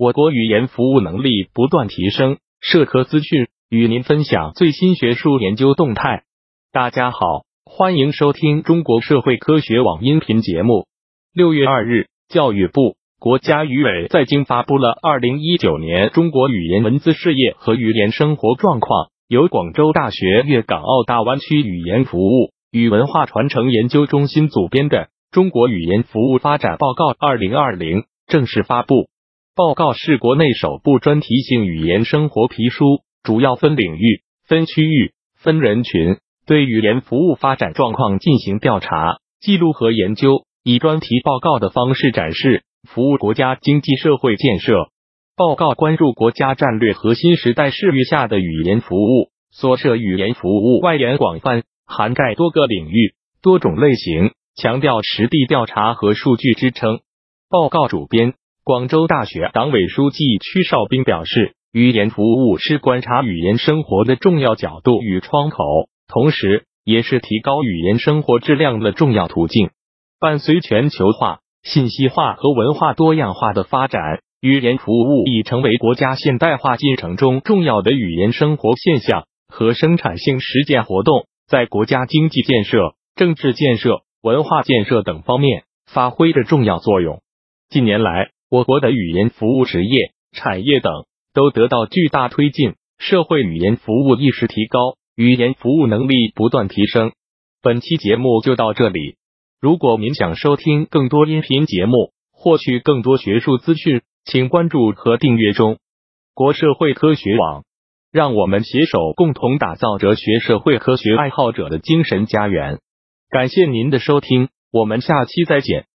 我国语言服务能力不断提升，社科资讯与您分享最新学术研究动态。大家好，欢迎收听中国社会科学网音频节目。六月二日，教育部、国家语委在京发布了二零一九年中国语言文字事业和语言生活状况，由广州大学粤港澳大湾区语言服务与文化传承研究中心组编的《中国语言服务发展报告（二零二零）》正式发布。报告是国内首部专题性语言生活皮书，主要分领域、分区域、分人群，对语言服务发展状况进行调查、记录和研究，以专题报告的方式展示，服务国家经济社会建设。报告关注国家战略核心时代视域下的语言服务，所涉语言服务外延广泛，涵盖多个领域、多种类型，强调实地调查和数据支撑。报告主编。广州大学党委书记屈绍斌表示，语言服务是观察语言生活的重要角度与窗口，同时也是提高语言生活质量的重要途径。伴随全球化、信息化和文化多样化的发展，语言服务已成为国家现代化进程中重要的语言生活现象和生产性实践活动，在国家经济建设、政治建设、文化建设等方面发挥着重要作用。近年来，我国的语言服务职业、产业等都得到巨大推进，社会语言服务意识提高，语言服务能力不断提升。本期节目就到这里。如果您想收听更多音频节目，获取更多学术资讯，请关注和订阅中国社会科学网。让我们携手共同打造哲学社会科学爱好者的精神家园。感谢您的收听，我们下期再见。